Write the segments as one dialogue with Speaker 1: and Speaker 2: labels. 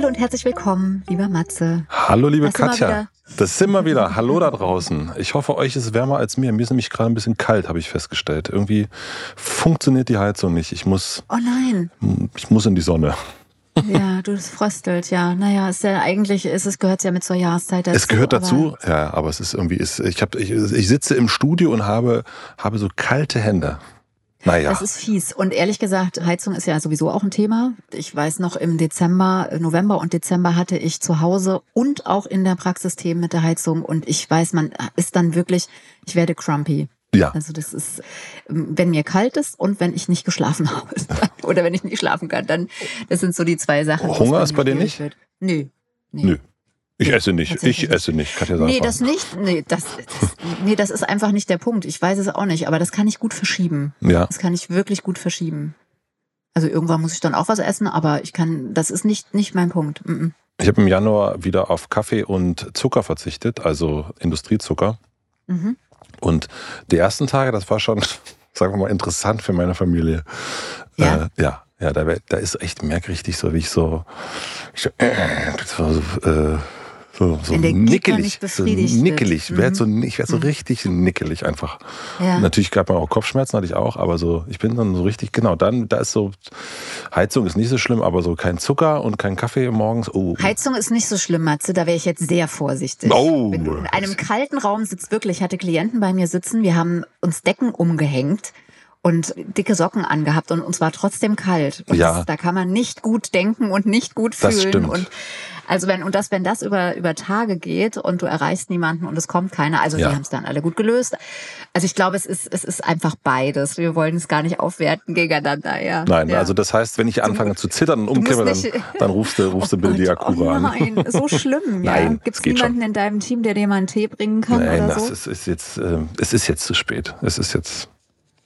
Speaker 1: Hallo und herzlich willkommen, lieber Matze.
Speaker 2: Hallo, liebe das Katja. Das sind wir wieder. Hallo da draußen. Ich hoffe, euch ist es wärmer als mir. Mir ist nämlich gerade ein bisschen kalt, habe ich festgestellt. Irgendwie funktioniert die Heizung nicht. Ich muss.
Speaker 1: Oh nein.
Speaker 2: Ich muss in die Sonne.
Speaker 1: Ja, du, das fröstelt, ja. Naja, ist ja eigentlich, ist es gehört ja mit zur Jahreszeit
Speaker 2: dazu. Es gehört dazu, aber ja, aber es ist irgendwie, ist, ich, hab, ich, ich sitze im Studio und habe, habe so kalte Hände. Naja.
Speaker 1: Das ist fies. Und ehrlich gesagt, Heizung ist ja sowieso auch ein Thema. Ich weiß noch, im Dezember, November und Dezember hatte ich zu Hause und auch in der Praxis Themen mit der Heizung. Und ich weiß, man ist dann wirklich, ich werde crumpy.
Speaker 2: Ja.
Speaker 1: Also das ist, wenn mir kalt ist und wenn ich nicht geschlafen habe. Oder wenn ich nicht schlafen kann, dann, das sind so die zwei Sachen.
Speaker 2: Hunger ist bei dir nicht?
Speaker 1: Wird. Nö.
Speaker 2: Nee. Nö. Ich esse nicht. Ich esse nicht. Katja
Speaker 1: nee, das nicht. Nee das, das, nee, das ist einfach nicht der Punkt. Ich weiß es auch nicht, aber das kann ich gut verschieben.
Speaker 2: Ja.
Speaker 1: Das kann ich wirklich gut verschieben. Also irgendwann muss ich dann auch was essen, aber ich kann, das ist nicht, nicht mein Punkt. Mm -mm.
Speaker 2: Ich habe im Januar wieder auf Kaffee und Zucker verzichtet, also Industriezucker. Mhm. Und die ersten Tage, das war schon, sagen wir mal, interessant für meine Familie.
Speaker 1: Ja.
Speaker 2: Äh, ja. Ja, da, da ist echt merkwürdig so, wie ich so, ich so, äh, so äh, so, so nickelig. So nickelig. Mhm. Werd so, ich werde so mhm. richtig nickelig einfach. Ja. Natürlich gab man auch Kopfschmerzen, hatte ich auch, aber so, ich bin dann so richtig, genau, dann, da ist so, Heizung ist nicht so schlimm, aber so kein Zucker und kein Kaffee morgens. Oh.
Speaker 1: Heizung ist nicht so schlimm, Matze, da wäre ich jetzt sehr vorsichtig.
Speaker 2: Oh.
Speaker 1: Wenn du in einem kalten Raum sitzt, wirklich, ich hatte Klienten bei mir sitzen, wir haben uns Decken umgehängt und dicke Socken angehabt und uns war trotzdem kalt. Und
Speaker 2: ja.
Speaker 1: Das, da kann man nicht gut denken und nicht gut fühlen.
Speaker 2: Das stimmt.
Speaker 1: Und also wenn und das, wenn das über über Tage geht und du erreichst niemanden und es kommt keiner, also ja. die haben es dann alle gut gelöst. Also ich glaube, es ist es ist einfach beides. Wir wollen es gar nicht aufwerten gegeneinander. Ja.
Speaker 2: Nein,
Speaker 1: ja.
Speaker 2: also das heißt, wenn ich anfange zu zittern und umkippe, dann, dann rufst du rufst du oh Bill Diakura
Speaker 1: oh nein, an. so schlimm. Ja.
Speaker 2: Nein,
Speaker 1: gibt es niemanden
Speaker 2: schon.
Speaker 1: in deinem Team, der dir mal einen Tee bringen kann
Speaker 2: Nein,
Speaker 1: oder
Speaker 2: das
Speaker 1: so?
Speaker 2: ist, ist jetzt äh, es ist jetzt zu spät. Es ist jetzt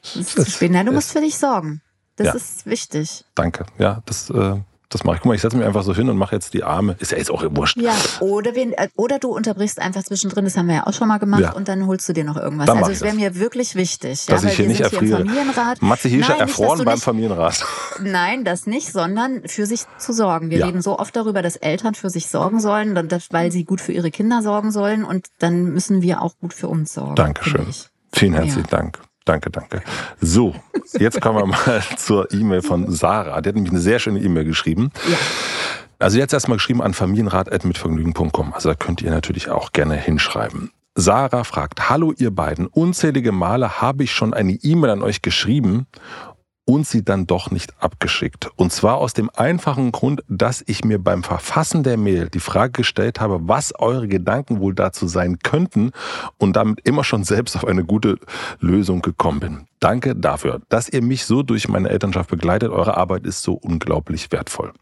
Speaker 1: es ist zu spät. Nein, du musst für dich sorgen. Das ja. ist wichtig.
Speaker 2: Danke. Ja, das, äh, das mache ich. Guck mal, ich setze mich einfach so hin und mache jetzt die Arme. Ist ja jetzt auch wurscht.
Speaker 1: Ja, oder, wen, oder du unterbrichst einfach zwischendrin. Das haben wir ja auch schon mal gemacht. Ja. Und dann holst du dir noch irgendwas.
Speaker 2: Dann
Speaker 1: also es wäre mir wirklich wichtig.
Speaker 2: Dass
Speaker 1: ja,
Speaker 2: ich hier nicht erfriere.
Speaker 1: Familienrat.
Speaker 2: Matze Hirscher erfroren beim nicht, Familienrat.
Speaker 1: Nein, das nicht, sondern für sich zu sorgen. Wir ja. reden so oft darüber, dass Eltern für sich sorgen sollen, weil sie gut für ihre Kinder sorgen sollen. Und dann müssen wir auch gut für uns sorgen.
Speaker 2: Dankeschön. Vielen herzlichen. Dank. Danke, danke. So, jetzt kommen wir mal zur E-Mail von Sarah. Die hat nämlich eine sehr schöne E-Mail geschrieben.
Speaker 1: Ja.
Speaker 2: Also jetzt erstmal geschrieben an familienrat.mitvergnügen.com. Also da könnt ihr natürlich auch gerne hinschreiben. Sarah fragt, hallo ihr beiden, unzählige Male habe ich schon eine E-Mail an euch geschrieben und sie dann doch nicht abgeschickt. Und zwar aus dem einfachen Grund, dass ich mir beim Verfassen der Mail die Frage gestellt habe, was eure Gedanken wohl dazu sein könnten und damit immer schon selbst auf eine gute Lösung gekommen bin. Danke dafür, dass ihr mich so durch meine Elternschaft begleitet. Eure Arbeit ist so unglaublich wertvoll.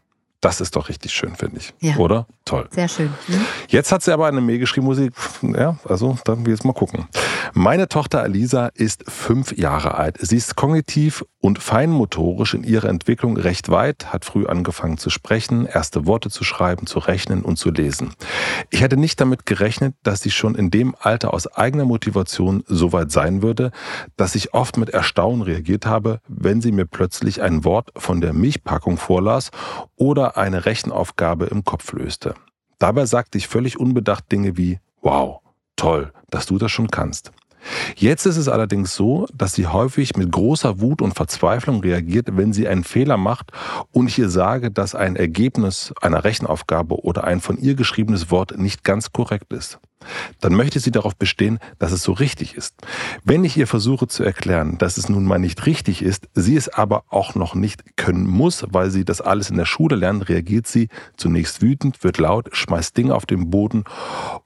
Speaker 2: Das ist doch richtig schön, finde ich.
Speaker 1: Ja.
Speaker 2: Oder? Toll.
Speaker 1: Sehr schön. Hm?
Speaker 2: Jetzt hat sie aber eine Mail geschrieben, ich, ja, also dann wir jetzt mal gucken. Meine Tochter Alisa ist fünf Jahre alt. Sie ist kognitiv und feinmotorisch in ihrer Entwicklung recht weit, hat früh angefangen zu sprechen, erste Worte zu schreiben, zu rechnen und zu lesen. Ich hätte nicht damit gerechnet, dass sie schon in dem Alter aus eigener Motivation so weit sein würde, dass ich oft mit Erstaunen reagiert habe, wenn sie mir plötzlich ein Wort von der Milchpackung vorlas oder eine Rechenaufgabe im Kopf löste. Dabei sagte ich völlig unbedacht Dinge wie, wow, toll, dass du das schon kannst. Jetzt ist es allerdings so, dass sie häufig mit großer Wut und Verzweiflung reagiert, wenn sie einen Fehler macht und ich ihr sage, dass ein Ergebnis einer Rechenaufgabe oder ein von ihr geschriebenes Wort nicht ganz korrekt ist. Dann möchte sie darauf bestehen, dass es so richtig ist. Wenn ich ihr versuche zu erklären, dass es nun mal nicht richtig ist, sie es aber auch noch nicht können muss, weil sie das alles in der Schule lernt, reagiert sie zunächst wütend, wird laut, schmeißt Dinge auf den Boden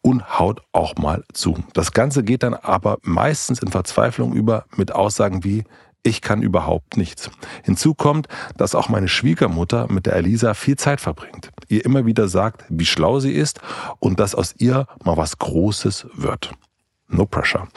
Speaker 2: und haut auch mal zu. Das Ganze geht dann aber meistens in Verzweiflung über mit Aussagen wie, ich kann überhaupt nichts. Hinzu kommt, dass auch meine Schwiegermutter mit der Elisa viel Zeit verbringt, ihr immer wieder sagt, wie schlau sie ist und dass aus ihr mal was Großes wird. No pressure.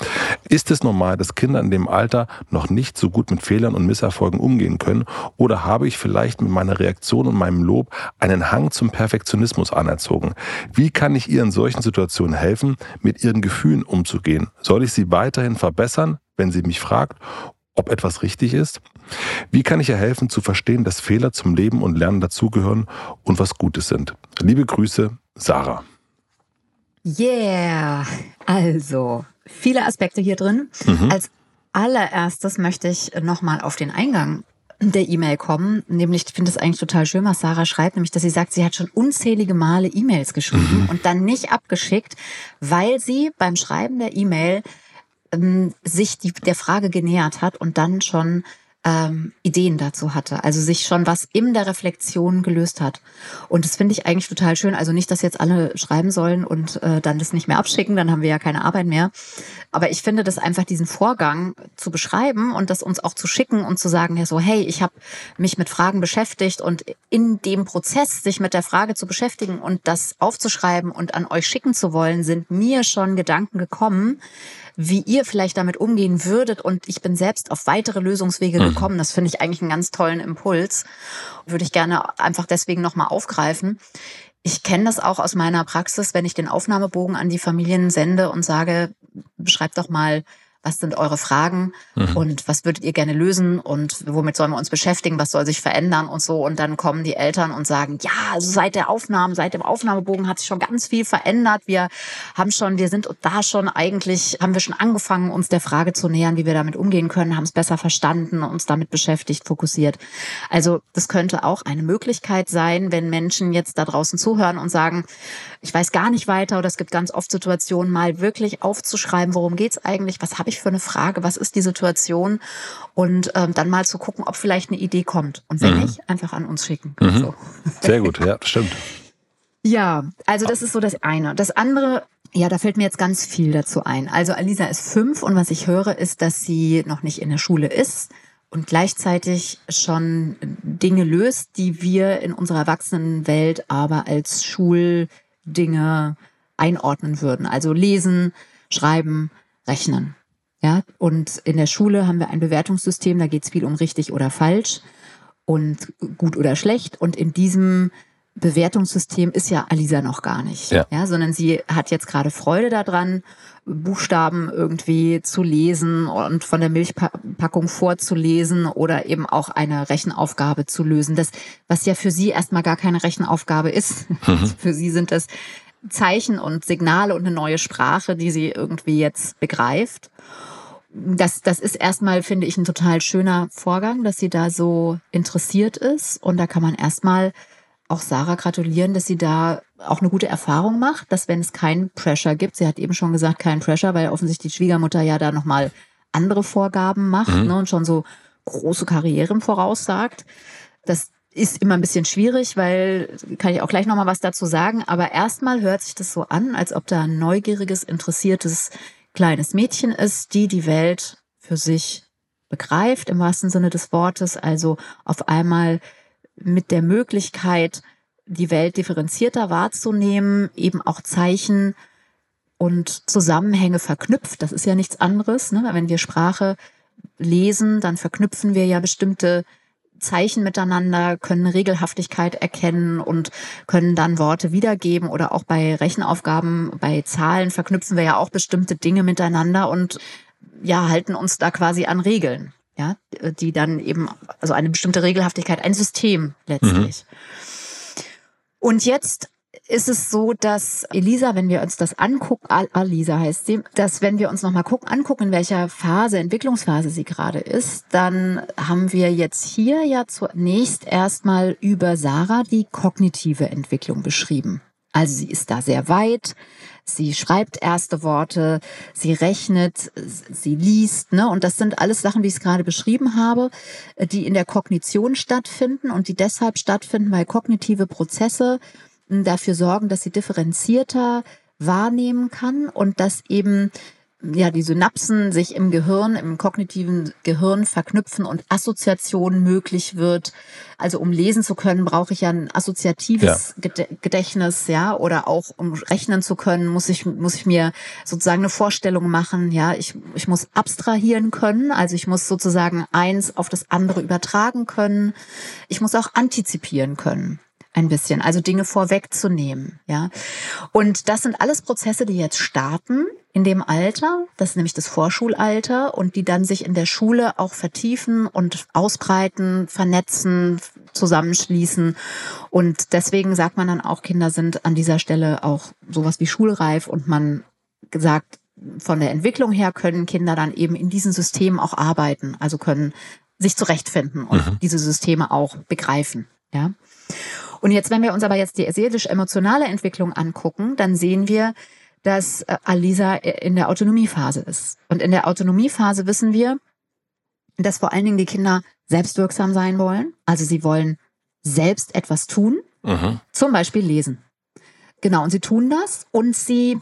Speaker 2: Ist es normal, dass Kinder in dem Alter noch nicht so gut mit Fehlern und Misserfolgen umgehen können? Oder habe ich vielleicht mit meiner Reaktion und meinem Lob einen Hang zum Perfektionismus anerzogen? Wie kann ich ihr in solchen Situationen helfen, mit ihren Gefühlen umzugehen? Soll ich sie weiterhin verbessern, wenn sie mich fragt? Ob etwas richtig ist? Wie kann ich ihr helfen zu verstehen, dass Fehler zum Leben und Lernen dazugehören und was Gutes sind? Liebe Grüße, Sarah.
Speaker 1: Yeah, also viele Aspekte hier drin. Mhm. Als allererstes möchte ich nochmal auf den Eingang der E-Mail kommen. Nämlich, ich finde es eigentlich total schön, was Sarah schreibt, nämlich, dass sie sagt, sie hat schon unzählige Male E-Mails geschrieben mhm. und dann nicht abgeschickt, weil sie beim Schreiben der E-Mail ähm, sich die, der Frage genähert hat und dann schon ähm, Ideen dazu hatte, also sich schon was in der Reflexion gelöst hat. Und das finde ich eigentlich total schön. Also nicht, dass jetzt alle schreiben sollen und äh, dann das nicht mehr abschicken, dann haben wir ja keine Arbeit mehr. Aber ich finde das einfach diesen Vorgang zu beschreiben und das uns auch zu schicken und zu sagen, ja so, hey, ich habe mich mit Fragen beschäftigt und in dem Prozess, sich mit der Frage zu beschäftigen und das aufzuschreiben und an euch schicken zu wollen, sind mir schon Gedanken gekommen, wie ihr vielleicht damit umgehen würdet. Und ich bin selbst auf weitere Lösungswege mhm. gekommen. Das finde ich eigentlich einen ganz tollen Impuls. Würde ich gerne einfach deswegen nochmal aufgreifen. Ich kenne das auch aus meiner Praxis, wenn ich den Aufnahmebogen an die Familien sende und sage, beschreibt doch mal, was sind eure Fragen mhm. und was würdet ihr gerne lösen und womit sollen wir uns beschäftigen, was soll sich verändern und so. Und dann kommen die Eltern und sagen, ja, also seit der Aufnahme, seit dem Aufnahmebogen hat sich schon ganz viel verändert. Wir haben schon, wir sind da schon eigentlich, haben wir schon angefangen, uns der Frage zu nähern, wie wir damit umgehen können, haben es besser verstanden, uns damit beschäftigt, fokussiert. Also das könnte auch eine Möglichkeit sein, wenn Menschen jetzt da draußen zuhören und sagen, ich weiß gar nicht weiter oder es gibt ganz oft Situationen, mal wirklich aufzuschreiben, worum geht's eigentlich, was habe ich für eine Frage, was ist die Situation und ähm, dann mal zu gucken, ob vielleicht eine Idee kommt. Und wenn mhm. nicht, einfach an uns schicken.
Speaker 2: Mhm. So. Sehr gut, ja, stimmt.
Speaker 1: Ja, also das ist so das eine. Das andere, ja, da fällt mir jetzt ganz viel dazu ein. Also Alisa ist fünf und was ich höre, ist, dass sie noch nicht in der Schule ist und gleichzeitig schon Dinge löst, die wir in unserer Erwachsenenwelt aber als Schuldinge einordnen würden. Also lesen, schreiben, rechnen. Ja, und in der Schule haben wir ein Bewertungssystem, da geht es viel um richtig oder falsch und gut oder schlecht. Und in diesem Bewertungssystem ist ja Alisa noch gar nicht. Ja. ja sondern sie hat jetzt gerade Freude daran, Buchstaben irgendwie zu lesen und von der Milchpackung vorzulesen oder eben auch eine Rechenaufgabe zu lösen. Das, was ja für sie erstmal gar keine Rechenaufgabe ist. Mhm. für sie sind das Zeichen und Signale und eine neue Sprache, die sie irgendwie jetzt begreift das, das ist erstmal, finde ich, ein total schöner Vorgang, dass sie da so interessiert ist. Und da kann man erstmal auch Sarah gratulieren, dass sie da auch eine gute Erfahrung macht, dass wenn es keinen Pressure gibt, sie hat eben schon gesagt, keinen Pressure, weil offensichtlich die Schwiegermutter ja da nochmal andere Vorgaben macht mhm. ne, und schon so große Karrieren voraussagt. Das ist immer ein bisschen schwierig, weil kann ich auch gleich nochmal was dazu sagen. Aber erstmal hört sich das so an, als ob da ein neugieriges, interessiertes kleines Mädchen ist, die die Welt für sich begreift, im wahrsten Sinne des Wortes, also auf einmal mit der Möglichkeit, die Welt differenzierter wahrzunehmen, eben auch Zeichen und Zusammenhänge verknüpft. Das ist ja nichts anderes. Ne? Wenn wir Sprache lesen, dann verknüpfen wir ja bestimmte Zeichen miteinander, können Regelhaftigkeit erkennen und können dann Worte wiedergeben oder auch bei Rechenaufgaben, bei Zahlen verknüpfen wir ja auch bestimmte Dinge miteinander und ja, halten uns da quasi an Regeln, ja, die dann eben, also eine bestimmte Regelhaftigkeit, ein System letztlich. Mhm. Und jetzt ist es so, dass Elisa, wenn wir uns das angucken, Alisa heißt sie, dass wenn wir uns nochmal gucken, angucken, in welcher Phase, Entwicklungsphase sie gerade ist, dann haben wir jetzt hier ja zunächst erstmal über Sarah die kognitive Entwicklung beschrieben. Also sie ist da sehr weit, sie schreibt erste Worte, sie rechnet, sie liest, ne? Und das sind alles Sachen, wie ich es gerade beschrieben habe, die in der Kognition stattfinden und die deshalb stattfinden, weil kognitive Prozesse hm, dafür sorgen, dass sie differenzierter wahrnehmen kann und dass eben ja, die Synapsen sich im Gehirn, im kognitiven Gehirn verknüpfen und Assoziation möglich wird. Also um lesen zu können, brauche ich ja ein assoziatives ja. Gedächtnis, ja, oder auch um rechnen zu können, muss ich, muss ich mir sozusagen eine Vorstellung machen, ja, ich, ich muss abstrahieren können, also ich muss sozusagen eins auf das andere übertragen können. Ich muss auch antizipieren können ein bisschen, also Dinge vorwegzunehmen, ja. Und das sind alles Prozesse, die jetzt starten in dem Alter, das ist nämlich das Vorschulalter und die dann sich in der Schule auch vertiefen und ausbreiten, vernetzen, zusammenschließen. Und deswegen sagt man dann auch, Kinder sind an dieser Stelle auch sowas wie schulreif und man sagt, von der Entwicklung her können Kinder dann eben in diesen Systemen auch arbeiten, also können sich zurechtfinden und mhm. diese Systeme auch begreifen, ja. Und jetzt, wenn wir uns aber jetzt die seelisch-emotionale Entwicklung angucken, dann sehen wir, dass äh, Alisa in der Autonomiephase ist. Und in der Autonomiephase wissen wir, dass vor allen Dingen die Kinder selbstwirksam sein wollen. Also sie wollen selbst etwas tun, mhm. zum Beispiel lesen. Genau, und sie tun das und sie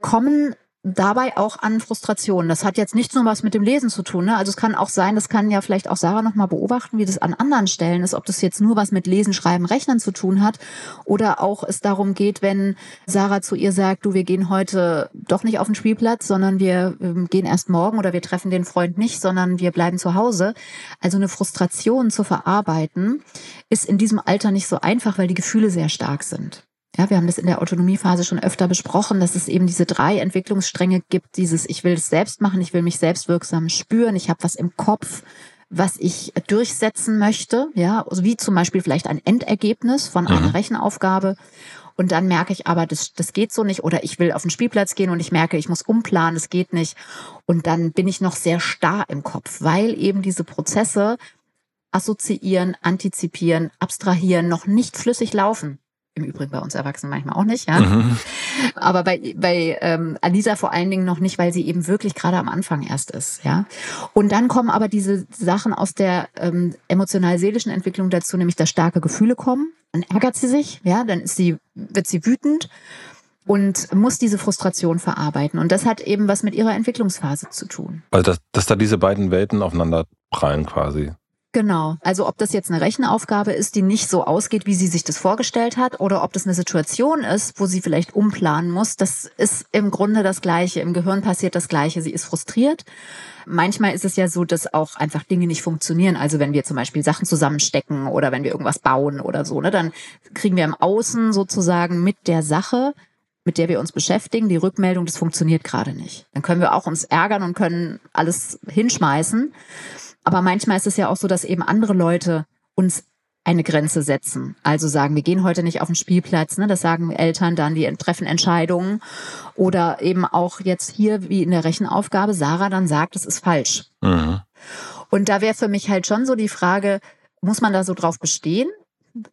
Speaker 1: kommen dabei auch an Frustrationen. Das hat jetzt nicht nur was mit dem Lesen zu tun. Ne? Also es kann auch sein, das kann ja vielleicht auch Sarah nochmal beobachten, wie das an anderen Stellen ist, ob das jetzt nur was mit Lesen, Schreiben, Rechnen zu tun hat oder auch es darum geht, wenn Sarah zu ihr sagt, du, wir gehen heute doch nicht auf den Spielplatz, sondern wir ähm, gehen erst morgen oder wir treffen den Freund nicht, sondern wir bleiben zu Hause. Also eine Frustration zu verarbeiten ist in diesem Alter nicht so einfach, weil die Gefühle sehr stark sind. Ja, wir haben das in der Autonomiephase schon öfter besprochen, dass es eben diese drei Entwicklungsstränge gibt. Dieses, ich will es selbst machen, ich will mich selbst wirksam spüren, ich habe was im Kopf, was ich durchsetzen möchte, ja, also wie zum Beispiel vielleicht ein Endergebnis von einer mhm. Rechenaufgabe. Und dann merke ich aber, das, das geht so nicht. Oder ich will auf den Spielplatz gehen und ich merke, ich muss umplanen, das geht nicht. Und dann bin ich noch sehr starr im Kopf, weil eben diese Prozesse assoziieren, antizipieren, abstrahieren noch nicht flüssig laufen. Im Übrigen bei uns Erwachsenen manchmal auch nicht, ja. Mhm. Aber bei, bei ähm, Alisa vor allen Dingen noch nicht, weil sie eben wirklich gerade am Anfang erst ist, ja. Und dann kommen aber diese Sachen aus der ähm, emotional-seelischen Entwicklung dazu, nämlich dass starke Gefühle kommen. Dann ärgert sie sich, ja, dann ist sie, wird sie wütend und muss diese Frustration verarbeiten. Und das hat eben was mit ihrer Entwicklungsphase zu tun.
Speaker 2: Also, dass, dass da diese beiden Welten aufeinander prallen quasi.
Speaker 1: Genau. Also ob das jetzt eine Rechenaufgabe ist, die nicht so ausgeht, wie sie sich das vorgestellt hat, oder ob das eine Situation ist, wo sie vielleicht umplanen muss, das ist im Grunde das Gleiche. Im Gehirn passiert das Gleiche. Sie ist frustriert. Manchmal ist es ja so, dass auch einfach Dinge nicht funktionieren. Also wenn wir zum Beispiel Sachen zusammenstecken oder wenn wir irgendwas bauen oder so, ne, dann kriegen wir im Außen sozusagen mit der Sache mit der wir uns beschäftigen, die Rückmeldung, das funktioniert gerade nicht. Dann können wir auch uns ärgern und können alles hinschmeißen. Aber manchmal ist es ja auch so, dass eben andere Leute uns eine Grenze setzen. Also sagen, wir gehen heute nicht auf den Spielplatz, ne? das sagen Eltern dann, die treffen Entscheidungen. Oder eben auch jetzt hier, wie in der Rechenaufgabe, Sarah dann sagt, es ist falsch. Mhm. Und da wäre für mich halt schon so die Frage, muss man da so drauf bestehen?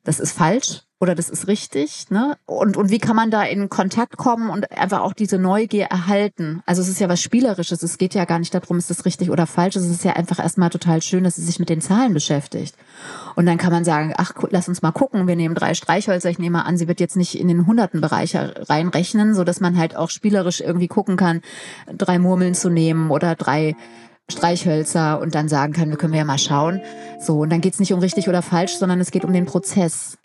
Speaker 1: Das ist falsch oder das ist richtig, ne? Und, und wie kann man da in Kontakt kommen und einfach auch diese Neugier erhalten? Also es ist ja was Spielerisches. Es geht ja gar nicht darum, ist das richtig oder falsch. Es ist ja einfach erstmal total schön, dass sie sich mit den Zahlen beschäftigt. Und dann kann man sagen, ach, lass uns mal gucken. Wir nehmen drei Streichhölzer. Ich nehme an, sie wird jetzt nicht in den hunderten Bereich reinrechnen, so dass man halt auch spielerisch irgendwie gucken kann, drei Murmeln zu nehmen oder drei Streichhölzer und dann sagen kann, wir können ja mal schauen. So, und dann geht's nicht um richtig oder falsch, sondern es geht um den Prozess.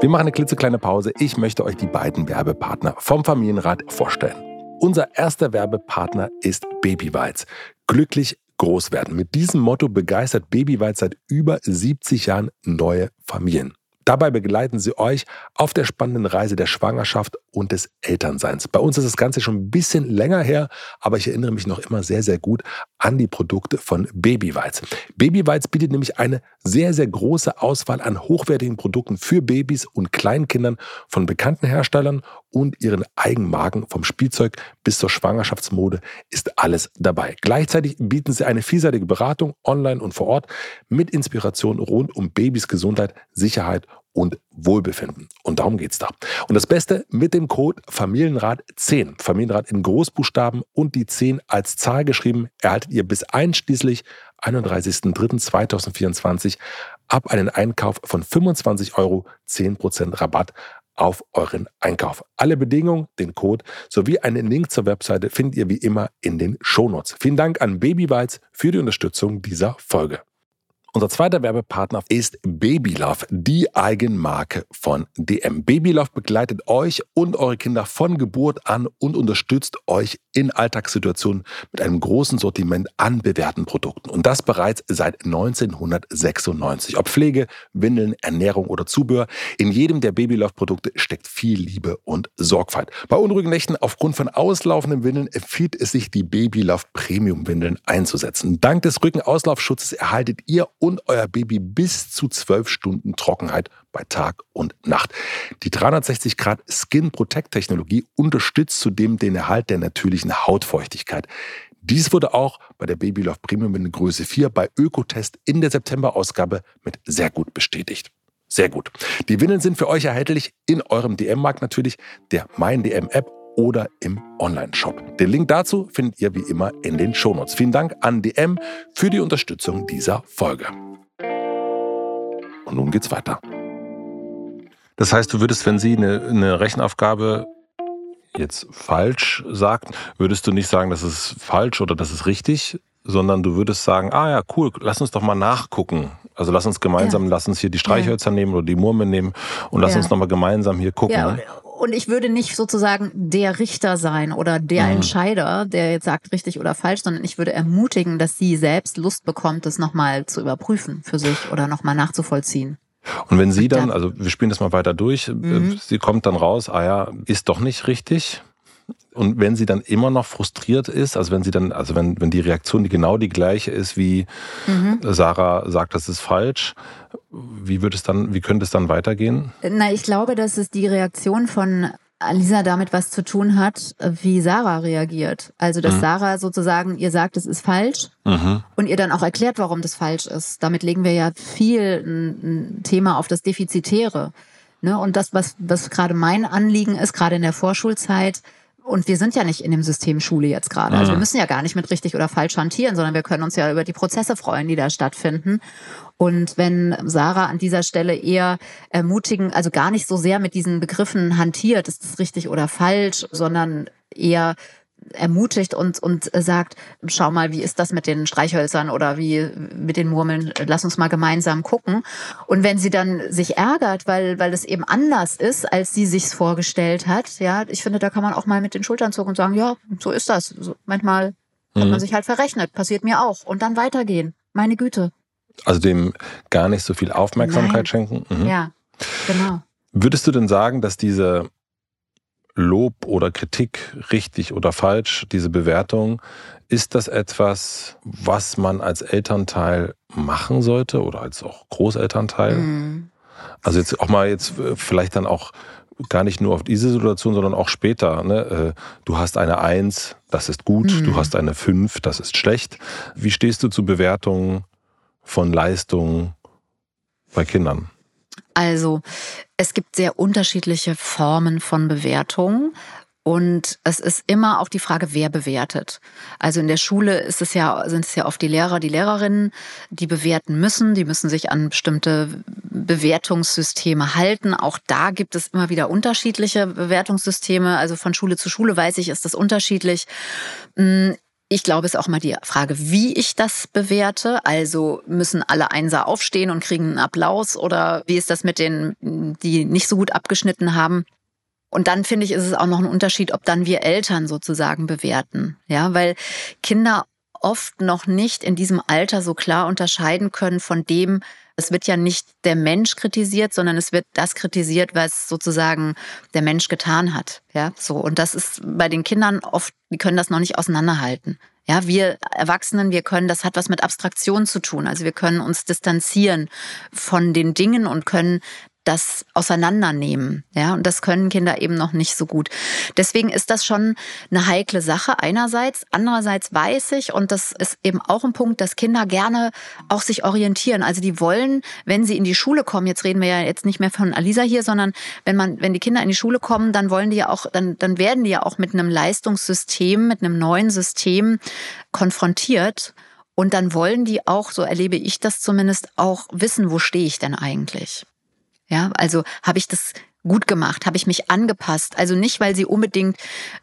Speaker 2: Wir machen eine klitzekleine Pause. Ich möchte euch die beiden Werbepartner vom Familienrat vorstellen. Unser erster Werbepartner ist Babyweiz. Glücklich groß werden. Mit diesem Motto begeistert Babyweiz seit über 70 Jahren neue Familien. Dabei begleiten sie euch auf der spannenden Reise der Schwangerschaft und des Elternseins. Bei uns ist das Ganze schon ein bisschen länger her, aber ich erinnere mich noch immer sehr, sehr gut an die Produkte von Babyweiz. Babyweiz bietet nämlich eine sehr, sehr große Auswahl an hochwertigen Produkten für Babys und Kleinkindern von bekannten Herstellern und ihren Eigenmarken vom Spielzeug bis zur Schwangerschaftsmode ist alles dabei. Gleichzeitig bieten sie eine vielseitige Beratung online und vor Ort mit Inspiration rund um Babys Gesundheit, Sicherheit und Wohlbefinden. Und darum geht's da. Und das Beste mit dem Code Familienrat 10, Familienrat in Großbuchstaben und die 10 als Zahl geschrieben, erhaltet ihr bis einschließlich 31.03.2024 ab einen Einkauf von 25 Euro 10% Rabatt auf euren Einkauf. Alle Bedingungen, den Code sowie einen Link zur Webseite findet ihr wie immer in den Shownotes. Vielen Dank an Babybites für die Unterstützung dieser Folge. Unser zweiter Werbepartner ist Babylove, die Eigenmarke von DM. Babylove begleitet euch und eure Kinder von Geburt an und unterstützt euch in Alltagssituationen mit einem großen Sortiment an bewährten Produkten. Und das bereits seit 1996. Ob Pflege, Windeln, Ernährung oder Zubehör, in jedem der Babylove-Produkte steckt viel Liebe und Sorgfalt. Bei unruhigen Nächten aufgrund von auslaufenden Windeln empfiehlt es sich, die Babylove Premium-Windeln einzusetzen. Dank des Rückenauslaufschutzes erhaltet ihr und euer Baby bis zu zwölf Stunden Trockenheit bei Tag und Nacht. Die 360 Grad Skin Protect Technologie unterstützt zudem den Erhalt der natürlichen Hautfeuchtigkeit. Dies wurde auch bei der Babylove Premium in Größe 4 bei Ökotest in der September-Ausgabe mit sehr gut bestätigt. Sehr gut. Die Windeln sind für euch erhältlich in eurem DM-Markt natürlich, der Mein DM-App oder im Online-Shop. Den Link dazu findet ihr wie immer in den Shownotes. Vielen Dank an DM für die Unterstützung dieser Folge. Und nun geht's weiter. Das heißt, du würdest, wenn sie eine, eine Rechenaufgabe jetzt falsch sagt, würdest du nicht sagen, das ist falsch oder das ist richtig, sondern du würdest sagen, ah ja, cool, lass uns doch mal nachgucken. Also lass uns gemeinsam, ja. lass uns hier die Streichhölzer ja. nehmen oder die Murmeln nehmen und lass ja. uns nochmal gemeinsam hier gucken. Ja,
Speaker 1: und ich würde nicht sozusagen der Richter sein oder der mhm. Entscheider, der jetzt sagt richtig oder falsch, sondern ich würde ermutigen, dass sie selbst Lust bekommt, das nochmal zu überprüfen für sich oder nochmal nachzuvollziehen.
Speaker 2: Und wenn sie dann, also wir spielen das mal weiter durch, mhm. sie kommt dann raus, ah ja, ist doch nicht richtig. Und wenn sie dann immer noch frustriert ist, also wenn sie dann, also wenn, wenn die Reaktion die genau die gleiche ist, wie mhm. Sarah sagt, das ist falsch, wie wird es dann, wie könnte es dann weitergehen?
Speaker 1: Na, ich glaube, dass es die Reaktion von Alisa damit was zu tun hat, wie Sarah reagiert. Also, dass mhm. Sarah sozusagen ihr sagt, es ist falsch mhm. und ihr dann auch erklärt, warum das falsch ist. Damit legen wir ja viel ein, ein Thema auf das Defizitäre. Ne? Und das, was, was gerade mein Anliegen ist, gerade in der Vorschulzeit, und wir sind ja nicht in dem System Schule jetzt gerade. Also wir mhm. müssen ja gar nicht mit richtig oder falsch hantieren, sondern wir können uns ja über die Prozesse freuen, die da stattfinden. Und wenn Sarah an dieser Stelle eher ermutigen, also gar nicht so sehr mit diesen Begriffen hantiert, ist das richtig oder falsch, sondern eher ermutigt und, und sagt, schau mal, wie ist das mit den Streichhölzern oder wie mit den Murmeln, lass uns mal gemeinsam gucken. Und wenn sie dann sich ärgert, weil, weil es eben anders ist, als sie sich's vorgestellt hat, ja, ich finde, da kann man auch mal mit den Schultern zucken und sagen, ja, so ist das. So, manchmal mhm. hat man sich halt verrechnet, passiert mir auch. Und dann weitergehen. Meine Güte.
Speaker 2: Also dem gar nicht so viel Aufmerksamkeit Nein. schenken.
Speaker 1: Mhm. Ja, genau.
Speaker 2: Würdest du denn sagen, dass diese Lob oder Kritik richtig oder falsch, diese Bewertung, ist das etwas, was man als Elternteil machen sollte oder als auch Großelternteil? Mhm. Also jetzt auch mal jetzt äh, vielleicht dann auch gar nicht nur auf diese Situation, sondern auch später. Ne? Äh, du hast eine Eins, das ist gut, mhm. du hast eine Fünf, das ist schlecht. Wie stehst du zu Bewertungen von Leistungen bei Kindern?
Speaker 1: Also es gibt sehr unterschiedliche Formen von Bewertung. Und es ist immer auch die Frage, wer bewertet. Also in der Schule ist es ja, sind es ja oft die Lehrer, die Lehrerinnen, die bewerten müssen. Die müssen sich an bestimmte Bewertungssysteme halten. Auch da gibt es immer wieder unterschiedliche Bewertungssysteme. Also von Schule zu Schule weiß ich, ist das unterschiedlich. Ich glaube, es ist auch mal die Frage, wie ich das bewerte. Also müssen alle Einser aufstehen und kriegen einen Applaus oder wie ist das mit denen, die nicht so gut abgeschnitten haben? Und dann finde ich, ist es auch noch ein Unterschied, ob dann wir Eltern sozusagen bewerten. Ja, weil Kinder oft noch nicht in diesem Alter so klar unterscheiden können von dem, es wird ja nicht der Mensch kritisiert, sondern es wird das kritisiert, was sozusagen der Mensch getan hat. Ja, so. Und das ist bei den Kindern oft, die können das noch nicht auseinanderhalten. Ja, wir Erwachsenen, wir können, das hat was mit Abstraktion zu tun. Also wir können uns distanzieren von den Dingen und können das auseinandernehmen. Ja, und das können Kinder eben noch nicht so gut. Deswegen ist das schon eine heikle Sache einerseits. Andererseits weiß ich, und das ist eben auch ein Punkt, dass Kinder gerne auch sich orientieren. Also die wollen, wenn sie in die Schule kommen, jetzt reden wir ja jetzt nicht mehr von Alisa hier, sondern wenn man, wenn die Kinder in die Schule kommen, dann wollen die ja auch, dann, dann werden die ja auch mit einem Leistungssystem, mit einem neuen System konfrontiert. Und dann wollen die auch, so erlebe ich das zumindest, auch wissen, wo stehe ich denn eigentlich? Ja, also habe ich das gut gemacht, habe ich mich angepasst. Also nicht, weil sie unbedingt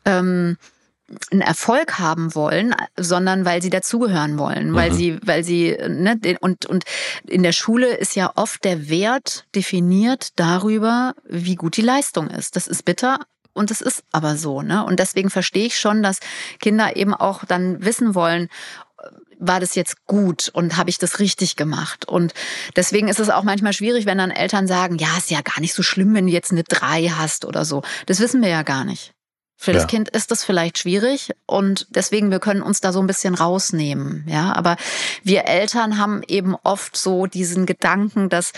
Speaker 1: ähm, einen Erfolg haben wollen, sondern weil sie dazugehören wollen, weil mhm. sie, weil sie ne, und und in der Schule ist ja oft der Wert definiert darüber, wie gut die Leistung ist. Das ist bitter, und es ist aber so, ne? Und deswegen verstehe ich schon, dass Kinder eben auch dann wissen wollen, war das jetzt gut und habe ich das richtig gemacht? Und deswegen ist es auch manchmal schwierig, wenn dann Eltern sagen, ja, ist ja gar nicht so schlimm, wenn du jetzt eine drei hast oder so. Das wissen wir ja gar nicht. Für ja. das Kind ist das vielleicht schwierig und deswegen wir können uns da so ein bisschen rausnehmen, ja. Aber wir Eltern haben eben oft so diesen Gedanken, dass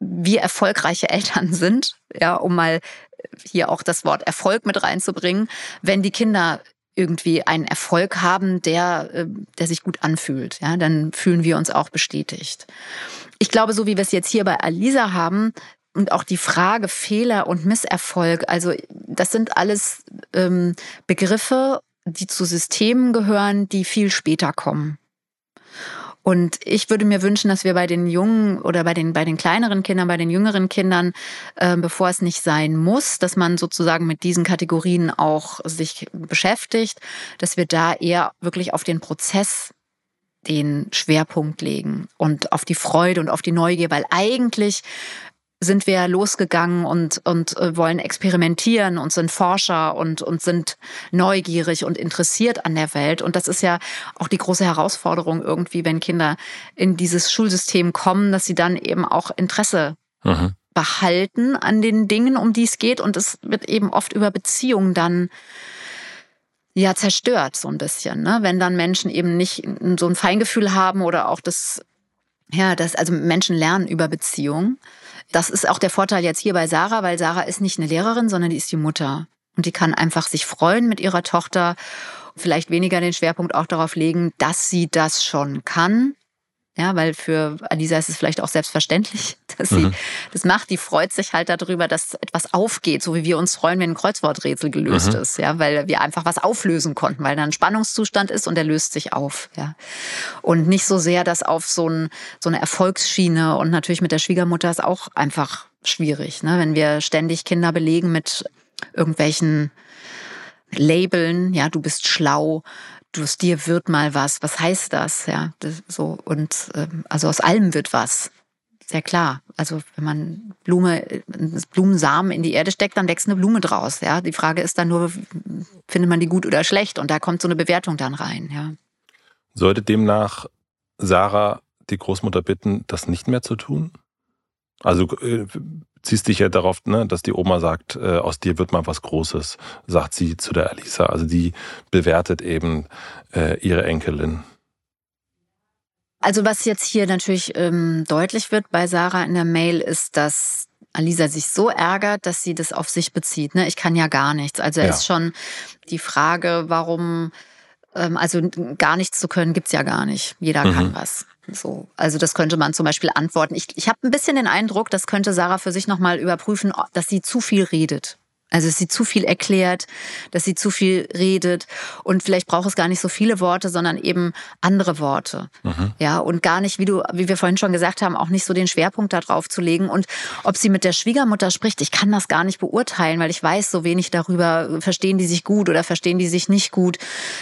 Speaker 1: wir erfolgreiche Eltern sind, ja, um mal hier auch das Wort Erfolg mit reinzubringen, wenn die Kinder irgendwie einen Erfolg haben, der, äh, der sich gut anfühlt. Ja, dann fühlen wir uns auch bestätigt. Ich glaube, so wie wir es jetzt hier bei Alisa haben, und auch die Frage Fehler und Misserfolg, also das sind alles ähm, Begriffe, die zu Systemen gehören, die viel später kommen. Und ich würde mir wünschen, dass wir bei den jungen oder bei den, bei den kleineren Kindern, bei den jüngeren Kindern, äh, bevor es nicht sein muss, dass man sozusagen mit diesen Kategorien auch sich beschäftigt, dass wir da eher wirklich auf den Prozess den Schwerpunkt legen und auf die Freude und auf die Neugier, weil eigentlich sind wir losgegangen und, und äh, wollen experimentieren und sind Forscher und, und sind neugierig und interessiert an der Welt. Und das ist ja auch die große Herausforderung irgendwie, wenn Kinder in dieses Schulsystem kommen, dass sie dann eben auch Interesse mhm. behalten an den Dingen, um die es geht. Und es wird eben oft über Beziehungen dann ja zerstört so ein bisschen, ne? wenn dann Menschen eben nicht so ein Feingefühl haben oder auch das ja, das also Menschen lernen über Beziehungen das ist auch der Vorteil jetzt hier bei Sarah, weil Sarah ist nicht eine Lehrerin, sondern die ist die Mutter. Und die kann einfach sich freuen mit ihrer Tochter, vielleicht weniger den Schwerpunkt auch darauf legen, dass sie das schon kann, ja, weil für Alisa ist es vielleicht auch selbstverständlich, dass sie mhm. das macht. Die freut sich halt darüber, dass etwas aufgeht, so wie wir uns freuen, wenn ein Kreuzworträtsel gelöst mhm. ist, ja, weil wir einfach was auflösen konnten, weil da ein Spannungszustand ist und der löst sich auf, ja. Und nicht so sehr das auf so, ein, so eine Erfolgsschiene und natürlich mit der Schwiegermutter ist auch einfach schwierig, ne, wenn wir ständig Kinder belegen mit irgendwelchen Labeln, ja, du bist schlau, aus dir wird mal was. Was heißt das? Ja, das, so und ähm, also aus allem wird was. Sehr klar. Also wenn man Blume, Blumensamen in die Erde steckt, dann wächst eine Blume draus. Ja, die Frage ist dann nur, findet man die gut oder schlecht? Und da kommt so eine Bewertung dann rein. Ja.
Speaker 2: Sollte demnach Sarah die Großmutter bitten, das nicht mehr zu tun? Also äh, ziehst dich ja darauf, ne, dass die Oma sagt, äh, aus dir wird mal was Großes, sagt sie zu der Alisa. Also die bewertet eben äh, ihre Enkelin.
Speaker 1: Also was jetzt hier natürlich ähm, deutlich wird bei Sarah in der Mail ist, dass Alisa sich so ärgert, dass sie das auf sich bezieht. Ne? Ich kann ja gar nichts. Also ja. ist schon die Frage, warum, ähm, also gar nichts zu können, gibt's ja gar nicht. Jeder mhm. kann was. So, also das könnte man zum Beispiel antworten. Ich, ich habe ein bisschen den Eindruck, das könnte Sarah für sich nochmal überprüfen, dass sie zu viel redet. Also dass sie zu viel erklärt, dass sie zu viel redet und vielleicht braucht es gar nicht so viele Worte, sondern eben andere Worte. Mhm. Ja, und gar nicht, wie du, wie wir vorhin schon gesagt haben, auch nicht so den Schwerpunkt da drauf zu legen. Und ob sie mit der Schwiegermutter spricht, ich kann das gar nicht beurteilen, weil ich weiß so wenig darüber, verstehen die sich gut oder verstehen die sich nicht gut.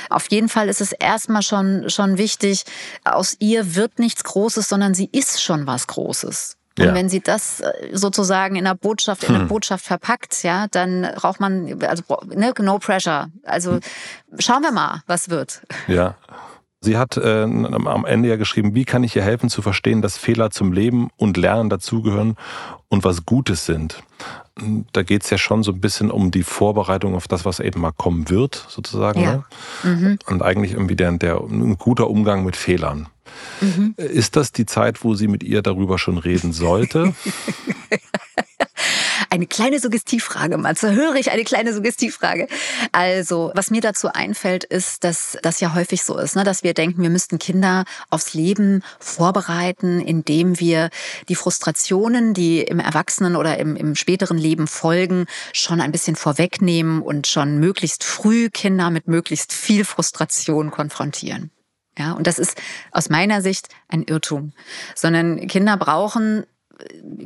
Speaker 1: Auf jeden Fall ist es erstmal schon, schon wichtig, aus ihr wird nichts Großes, sondern sie ist schon was Großes. Und ja. wenn sie das äh, sozusagen in einer Botschaft, in eine hm. Botschaft verpackt, ja, dann braucht man, also ne, no pressure. Also hm. schauen wir mal, was wird.
Speaker 2: Ja. Sie hat äh, am Ende ja geschrieben, wie kann ich ihr helfen zu verstehen, dass Fehler zum Leben und Lernen dazugehören und was Gutes sind. Da geht es ja schon so ein bisschen um die Vorbereitung auf das, was eben mal kommen wird, sozusagen. Ja. Ne? Mhm. Und eigentlich irgendwie der, der, ein guter Umgang mit Fehlern. Mhm. Ist das die Zeit, wo sie mit ihr darüber schon reden sollte?
Speaker 1: Eine kleine Suggestivfrage, Matze. Höre ich eine kleine Suggestivfrage? Also, was mir dazu einfällt, ist, dass das ja häufig so ist, ne? dass wir denken, wir müssten Kinder aufs Leben vorbereiten, indem wir die Frustrationen, die im Erwachsenen oder im, im späteren Leben folgen, schon ein bisschen vorwegnehmen und schon möglichst früh Kinder mit möglichst viel Frustration konfrontieren. Ja, und das ist aus meiner Sicht ein Irrtum, sondern Kinder brauchen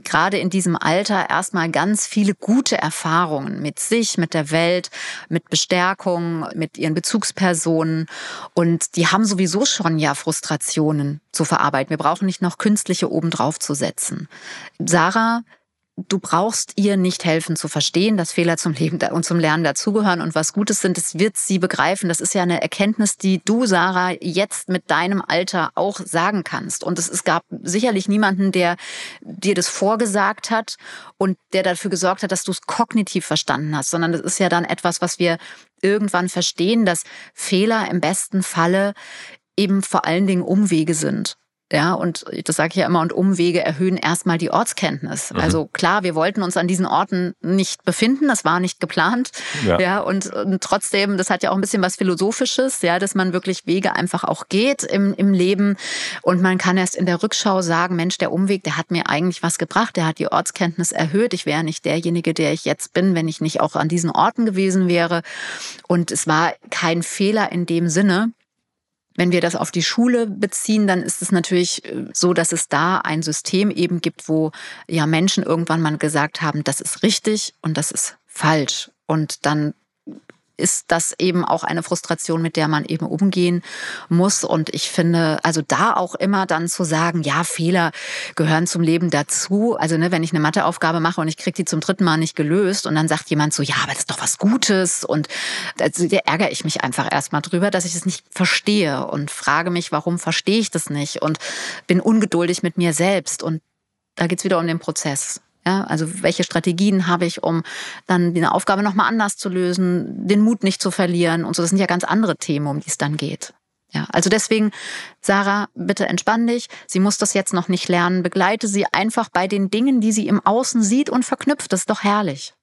Speaker 1: gerade in diesem Alter erstmal ganz viele gute Erfahrungen mit sich, mit der Welt, mit Bestärkung, mit ihren Bezugspersonen. Und die haben sowieso schon ja Frustrationen zu verarbeiten. Wir brauchen nicht noch künstliche obendrauf zu setzen. Sarah du brauchst ihr nicht helfen zu verstehen, dass Fehler zum Leben und zum Lernen dazugehören und was Gutes sind. Das wird sie begreifen. Das ist ja eine Erkenntnis, die du, Sarah, jetzt mit deinem Alter auch sagen kannst. Und es, es gab sicherlich niemanden, der dir das vorgesagt hat und der dafür gesorgt hat, dass du es kognitiv verstanden hast, sondern das ist ja dann etwas, was wir irgendwann verstehen, dass Fehler im besten Falle eben vor allen Dingen Umwege sind. Ja, und das sage ich ja immer, und Umwege erhöhen erstmal die Ortskenntnis. Mhm. Also klar, wir wollten uns an diesen Orten nicht befinden, das war nicht geplant. Ja, ja und, und, trotzdem, das hat ja auch ein bisschen was Philosophisches, ja, dass man wirklich Wege einfach auch geht im, im Leben. Und man kann erst in der Rückschau sagen, Mensch, der Umweg, der hat mir eigentlich was gebracht, der hat die Ortskenntnis erhöht. Ich wäre nicht derjenige, der ich jetzt bin, wenn ich nicht auch an diesen Orten gewesen wäre. Und es war kein Fehler in dem Sinne. Wenn wir das auf die Schule beziehen, dann ist es natürlich äh, so, dass es da ein System eben gibt, wo ja Menschen irgendwann mal gesagt haben, das ist richtig und das ist falsch. Und dann ist das eben auch eine Frustration, mit der man eben umgehen muss. Und ich finde, also da auch immer dann zu sagen, ja, Fehler gehören zum Leben dazu. Also ne, wenn ich eine Matheaufgabe mache und ich kriege die zum dritten Mal nicht gelöst und dann sagt jemand so, ja, aber das ist doch was Gutes. Und also, da ärgere ich mich einfach erstmal drüber, dass ich das nicht verstehe und frage mich, warum verstehe ich das nicht und bin ungeduldig mit mir selbst. Und da geht's wieder um den Prozess. Ja, also welche Strategien habe ich, um dann die Aufgabe nochmal anders zu lösen, den Mut nicht zu verlieren und so. Das sind ja ganz andere Themen, um die es dann geht. Ja, also deswegen, Sarah, bitte entspann dich. Sie muss das jetzt noch nicht lernen. Begleite sie einfach bei den Dingen, die sie im Außen sieht und verknüpft. Das ist doch herrlich.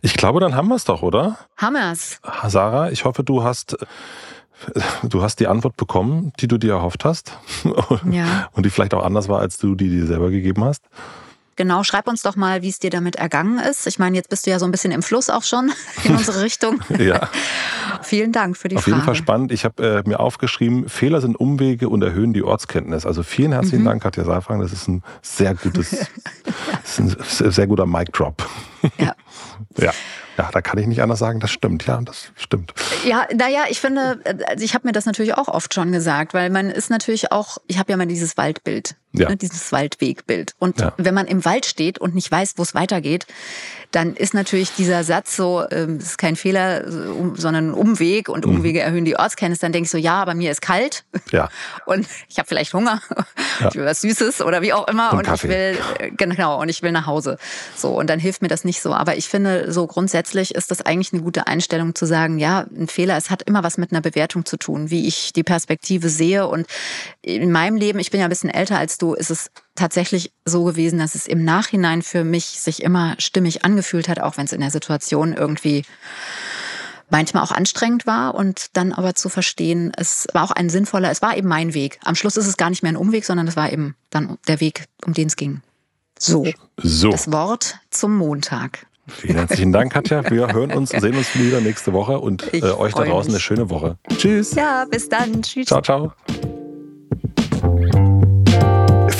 Speaker 2: Ich glaube, dann haben wir es doch, oder?
Speaker 1: Haben wir es.
Speaker 2: Sarah, ich hoffe, du hast du hast die Antwort bekommen, die du dir erhofft hast. Ja. Und die vielleicht auch anders war, als du die dir selber gegeben hast.
Speaker 1: Genau, schreib uns doch mal, wie es dir damit ergangen ist. Ich meine, jetzt bist du ja so ein bisschen im Fluss auch schon in unsere Richtung. ja. Vielen Dank für die
Speaker 2: Auf
Speaker 1: Frage.
Speaker 2: Auf jeden Fall spannend. Ich habe äh, mir aufgeschrieben, Fehler sind Umwege und erhöhen die Ortskenntnis. Also vielen herzlichen mhm. Dank, Katja Seifang. Das ist ein sehr gutes, ist ein sehr guter Mic Drop. Ja. ja. Ja, da kann ich nicht anders sagen, das stimmt. Ja, das stimmt.
Speaker 1: Ja, naja, ich finde, also ich habe mir das natürlich auch oft schon gesagt, weil man ist natürlich auch, ich habe ja mal dieses Waldbild, ja. ne, dieses Waldwegbild. Und ja. wenn man im Wald steht und nicht weiß, wo es weitergeht, dann ist natürlich dieser Satz so, ähm, das ist kein Fehler, sondern ein Umweg und mhm. Umwege erhöhen die Ortskenntnis. Dann denke ich so, ja, aber mir ist kalt ja. und ich habe vielleicht Hunger, ja. ich will was Süßes oder wie auch immer und, und ich will, äh, genau, und ich will nach Hause. So, und dann hilft mir das nicht so. Aber ich finde, so grundsätzlich ist das eigentlich eine gute Einstellung zu sagen, ja, ein Fehler, es hat immer was mit einer Bewertung zu tun, wie ich die Perspektive sehe. Und in meinem Leben, ich bin ja ein bisschen älter als du, ist es tatsächlich so gewesen, dass es im Nachhinein für mich sich immer stimmig angefühlt hat, auch wenn es in der Situation irgendwie manchmal auch anstrengend war und dann aber zu verstehen, es war auch ein sinnvoller, es war eben mein Weg. Am Schluss ist es gar nicht mehr ein Umweg, sondern es war eben dann der Weg, um den es ging. So, so. das Wort zum Montag.
Speaker 2: Vielen herzlichen Dank, Katja. Wir hören uns, sehen uns wieder nächste Woche und äh, euch da draußen mich. eine schöne Woche. Tschüss.
Speaker 1: Ja, bis dann. Tschüss.
Speaker 2: Ciao, ciao.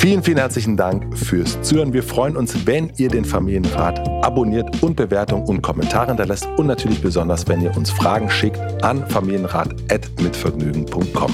Speaker 2: Vielen, vielen herzlichen Dank fürs Zuhören. Wir freuen uns, wenn ihr den Familienrat abonniert und Bewertungen und Kommentare hinterlässt und natürlich besonders, wenn ihr uns Fragen schickt an familienrat.mitvergnügen.com.